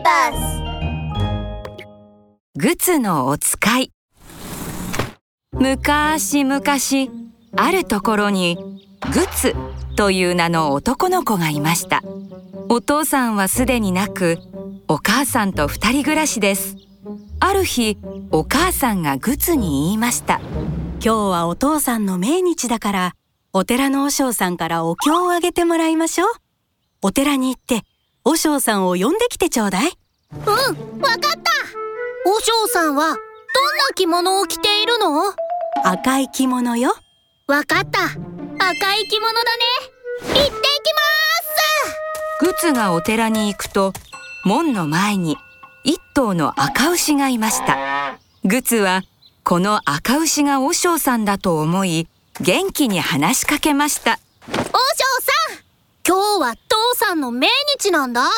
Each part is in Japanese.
ビバスグツのお使い。むかしむかしあるところにグツという名の男の子がいました。お父さんはすでになくお母さんと二人暮らしです。ある日お母さんがグツに言いました。今日はお父さんの命日だからお寺の和尚さんからお経をあげてもらいましょう。お寺に行って和尚さんを呼んできてちょうだい。うん、わかった。お嬢さんはどんな着物を着ているの？赤い着物よ。わかった。赤い着物だね。行ってきます。グツがお寺に行くと門の前に一頭の赤牛がいました。グツはこの赤牛が和尚さんだと思い元気に話しかけました。お嬢さん今日は父さんの命日なんだ。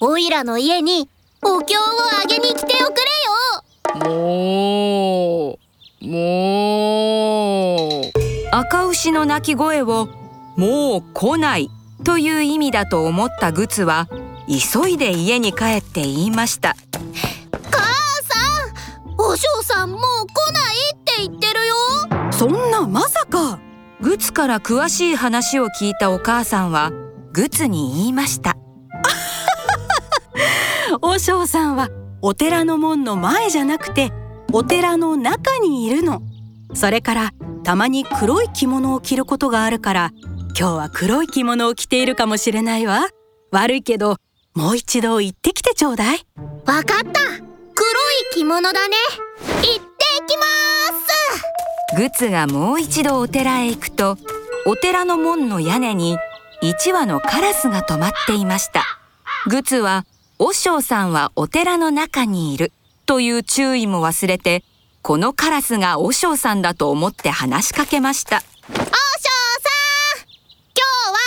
おいらの家にお経をあげに来ておくれよ。もうもう。赤牛の鳴き声をもう来ないという意味だと思ったグツは急いで家に帰って言いました。母さんお嬢さんもう来ないって言ってるよ。そんなまさか。グツから詳しい話を聞いたお母さんはグツに言いました。和尚さんはお寺の門の前じゃなくてお寺の中にいるの。それからたまに黒い着物を着ることがあるから今日は黒い着物を着ているかもしれないわ。悪いけどもう一度行ってきてちょうだい。わかった。黒い着物だね。行ってきます。グツがもう一度お寺へ行くとお寺の門の屋根に一羽のカラスが止まっていました。グツは和尚さんはお寺の中にいる。という注意も忘れてこのカラスが和尚さんだと思って話しかけました。お嬢さん今日は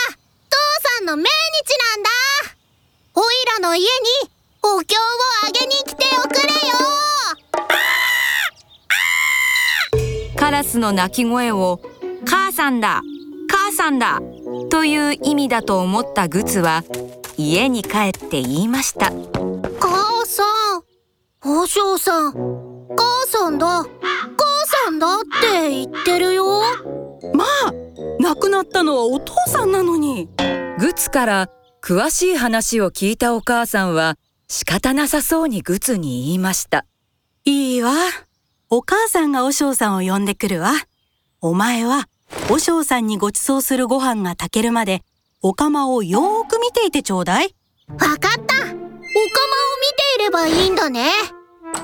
父さんの命日なんだ。おいらの家にお経をあげに来ておくれよ。カラスの鳴き声を「母さんだ母さんだ」という意味だと思ったグツは家に帰って言いました。母さんお嬢さん母さんだ。母さんだって言ってるよ。まあ亡くなったのはお父さんなのに。グツから詳しい話を聞いたお母さんは仕方なさそうにグツに言いました。いいわ。お母さんが和尚さんを呼んでくるわ。お前は和尚さんにご馳走するご飯が炊けるまでお釜をよーく見ていてちょうだい。わかった。お釜を見ていればいいんだね。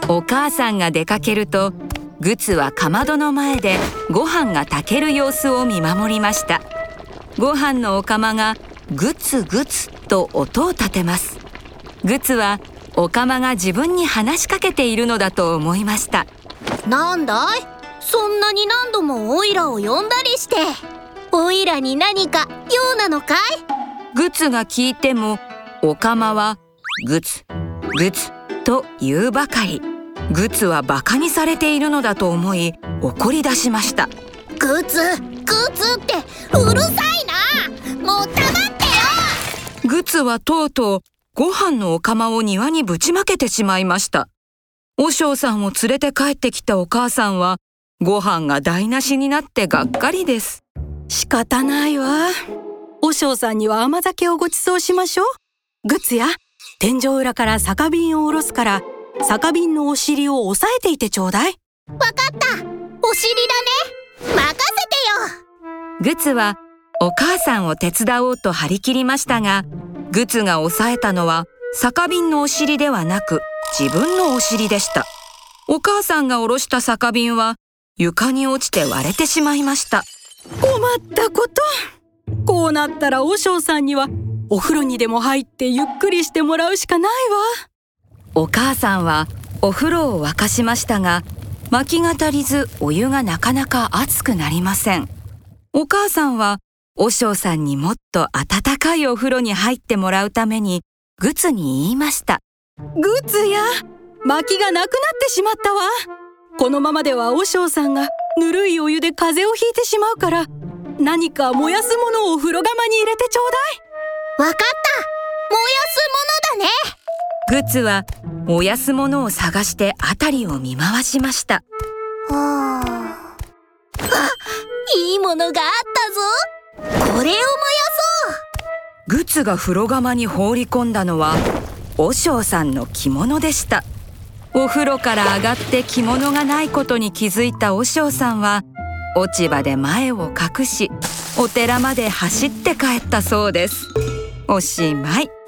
お母さんが出かけるとグツはかまどの前でご飯が炊ける様子を見守りました。ご飯のお釜がグツグツと音を立てます。グツはお釜が自分に話しかけているのだと思いました。なんだい？そんなに何度もオイラを呼んだりして。オイラに何か用なのかい？グツが聞いてもお釜はグツグツと言うばかり。グツはバカにされているのだと思い怒り出しました。グツ？グツってうるさいな！もう黙ってよ！グツはとうとうご飯のお釜を庭にぶちまけてしまいました。和尚さんを連れて帰ってきたお母さんはご飯が台無しになってがっかりです。仕方ないわ。和尚さんには甘酒をご馳走しましょう。グツや天井裏から酒瓶を下ろすから酒瓶のお尻を押さえていてちょうだい。わかった。お尻だね。任せてよ。グツはお母さんを手伝おうと張り切りましたがグツが押さえたのは酒瓶のお尻ではなく自分のお尻でした。お母さんが下ろした酒瓶は床に落ちて割れてしまいました。困ったこと。こうなったら和尚さんにはお風呂にでも入ってゆっくりしてもらうしかないわ。お母さんはお風呂を沸かしましたが薪が足りずお湯がなかなか熱くなりません。お母さんは和尚さんにもっと温かいお風呂に入ってもらうためにグツに言いました。グツや？薪がなくなってしまったわこのままでは和尚さんがぬるいお湯で風邪をひいてしまうから何か燃やすものをお風呂釜に入れてちょうだい。わかった。燃やすものだね。グツは燃やすものを探して辺りを見回しました。はあいいものがあったぞ。これを燃やグツが風呂釜に放り込んだのは和尚さんの着物でしたお風呂から上がって着物がないことに気づいた和尚さんは落ち葉で前を隠しお寺まで走って帰ったそうです。おしまい。